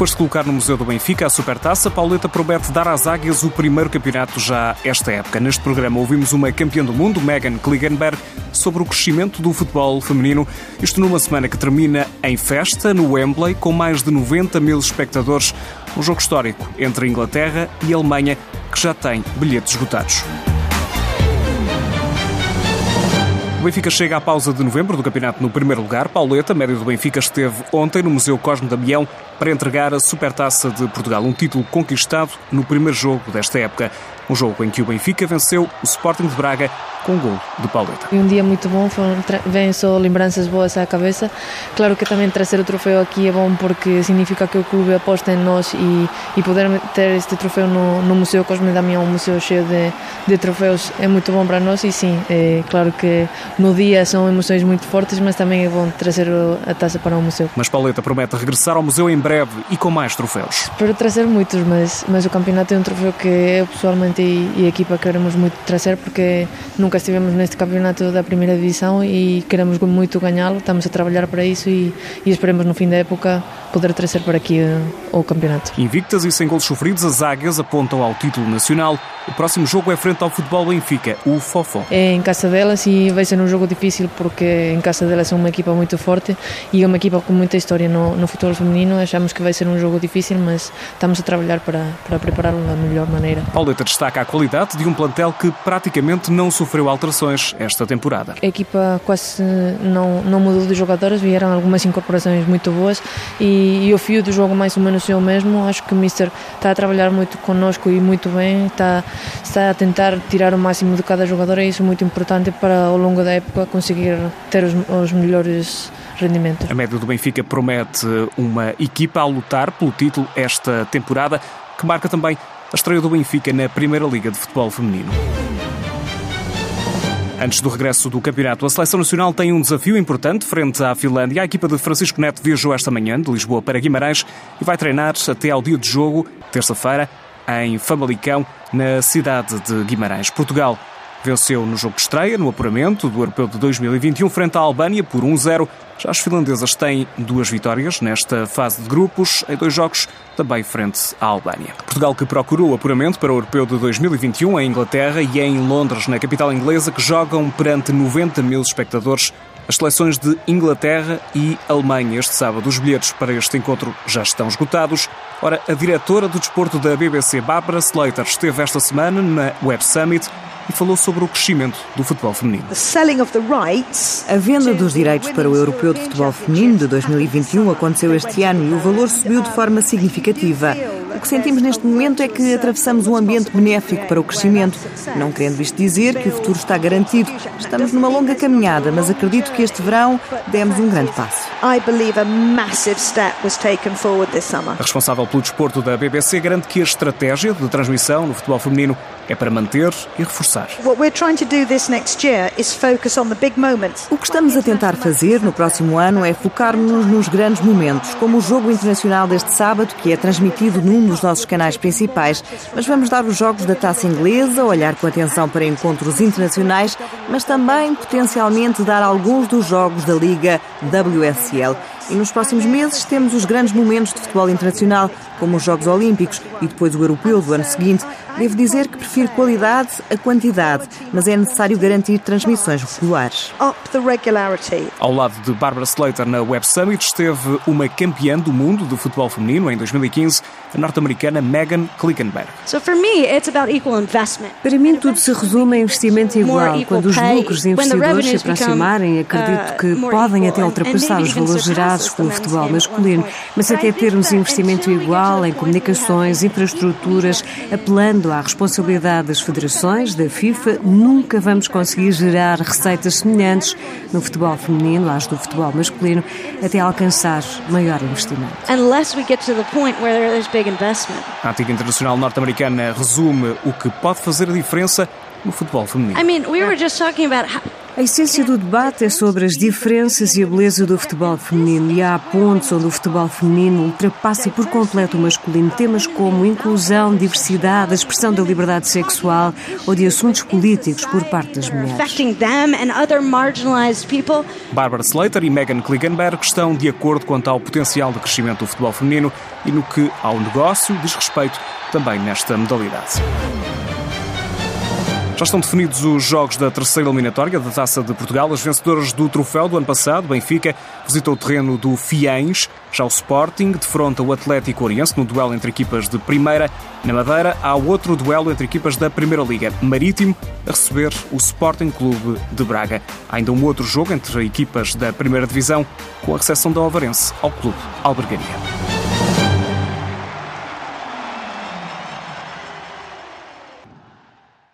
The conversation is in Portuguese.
Depois de colocar no Museu do Benfica a Supertaça, Pauleta promete dar às águias o primeiro campeonato já esta época. Neste programa ouvimos uma campeã do mundo, Megan Kligenberg, sobre o crescimento do futebol feminino. Isto numa semana que termina em festa no Wembley, com mais de 90 mil espectadores. Um jogo histórico entre Inglaterra e Alemanha, que já tem bilhetes esgotados. O Benfica chega à pausa de novembro do campeonato no primeiro lugar. Pauleta, médio do Benfica, esteve ontem no Museu Cosme Damião para entregar a Supertaça de Portugal, um título conquistado no primeiro jogo desta época. Um jogo em que o Benfica venceu o Sporting de Braga com um gol de Pauleta. Um dia muito bom, vêm só lembranças boas à cabeça. Claro que também trazer o troféu aqui é bom porque significa que o clube aposta em nós e, e poder ter este troféu no, no Museu Cosme Damião, um museu cheio de, de troféus, é muito bom para nós e sim, é claro que no dia são emoções muito fortes, mas também é bom trazer a taça para o museu. Mas Pauleta promete regressar ao museu em breve e com mais troféus. Espero trazer muitos, mas, mas o campeonato é um troféu que eu pessoalmente e, e a equipa queremos muito trazer porque nunca estivemos neste campeonato da primeira divisão e queremos muito ganhá-lo, estamos a trabalhar para isso e, e esperemos no fim da época poder trazer para aqui o campeonato. Invictas e sem gols sofridos, as águias apontam ao título nacional. O próximo jogo é frente ao futebol Benfica, o Fofó. É em casa delas e vai ser um jogo difícil porque em casa delas é uma equipa muito forte e é uma equipa com muita história no, no futebol feminino. Achamos que vai ser um jogo difícil, mas estamos a trabalhar para, para prepará-lo da melhor maneira. Pauleta destaca a qualidade de um plantel que praticamente não sofreu alterações esta temporada. A equipa quase não, não mudou de jogadores, vieram algumas incorporações muito boas e, e o fio do jogo mais ou menos é o mesmo. Acho que o Mister está a trabalhar muito connosco e muito bem, está, está a tentar tirar o máximo de cada jogador e isso é muito importante para ao longo da época conseguir ter os, os melhores rendimentos. A média do Benfica promete uma equipa a lutar pelo título esta temporada, que marca também a estreia do Benfica na Primeira Liga de Futebol Feminino. Antes do regresso do campeonato, a Seleção Nacional tem um desafio importante frente à Finlândia. A equipa de Francisco Neto viajou esta manhã de Lisboa para Guimarães e vai treinar até ao dia de jogo, terça-feira, em Famalicão, na cidade de Guimarães. Portugal venceu no jogo de estreia, no apuramento do Europeu de 2021, frente à Albânia por 1-0. Já as finlandesas têm duas vitórias nesta fase de grupos, em dois jogos, também frente à Albânia. Portugal que procurou apuramento para o Europeu de 2021 em Inglaterra e em Londres, na capital inglesa, que jogam perante 90 mil espectadores as seleções de Inglaterra e Alemanha. Este sábado, os bilhetes para este encontro já estão esgotados. Ora, a diretora do desporto da BBC, Barbara Slater, esteve esta semana na Web Summit e falou sobre o crescimento do futebol feminino. A venda dos direitos para o Europeu de Futebol Feminino de 2021 aconteceu este ano e o valor subiu de forma significativa. O que sentimos neste momento é que atravessamos um ambiente benéfico para o crescimento. Não querendo isto dizer que o futuro está garantido. Estamos numa longa caminhada, mas acredito que este verão demos um grande passo. A responsável pelo desporto da BBC garante que a estratégia de transmissão no futebol feminino é para manter e reforçar. O que estamos a tentar fazer no próximo ano é focar-nos nos grandes momentos, como o jogo internacional deste sábado, que é transmitido num dos nossos canais principais. Mas vamos dar os jogos da taça inglesa, olhar com atenção para encontros internacionais, mas também potencialmente dar alguns dos jogos da Liga WSL. E nos próximos meses temos os grandes momentos de futebol internacional, como os Jogos Olímpicos e depois o Europeu do ano seguinte. Devo dizer que prefiro qualidade a quantidade, mas é necessário garantir transmissões regulares. Ao lado de Barbara Slater na Web Summit esteve uma campeã do mundo de futebol feminino em 2015, a norte-americana Megan Klickenberg. Para mim tudo se resume a investimento igual. Quando os lucros e investidores se aproximarem, acredito que podem até ultrapassar os valores gerados pelo futebol masculino, mas até termos investimento igual em comunicações, infraestruturas, apelando à responsabilidade das federações, da FIFA, nunca vamos conseguir gerar receitas semelhantes no futebol feminino às do futebol masculino até alcançar maior investimento. A antiga internacional norte-americana resume o que pode fazer a diferença no futebol feminino. I mean, we were just talking about A essência do debate é sobre as diferenças e a beleza do futebol feminino e há pontos onde o futebol feminino ultrapassa por completo o masculino. Temas como inclusão, diversidade, a expressão da liberdade sexual ou de assuntos políticos por parte das mulheres. Barbara Slater e Megan Klingenberg estão de acordo quanto ao potencial de crescimento do futebol feminino e no que ao negócio diz respeito também nesta modalidade. Já estão definidos os jogos da terceira eliminatória da Taça de Portugal. As vencedoras do troféu do ano passado, Benfica, visitou o terreno do Fiães. Já o Sporting defronta o Atlético Oriense no duelo entre equipas de primeira. Na Madeira, há outro duelo entre equipas da Primeira Liga. Marítimo a receber o Sporting Clube de Braga. Há ainda um outro jogo entre equipas da Primeira Divisão com a recepção da Ovarense ao Clube Albergaria.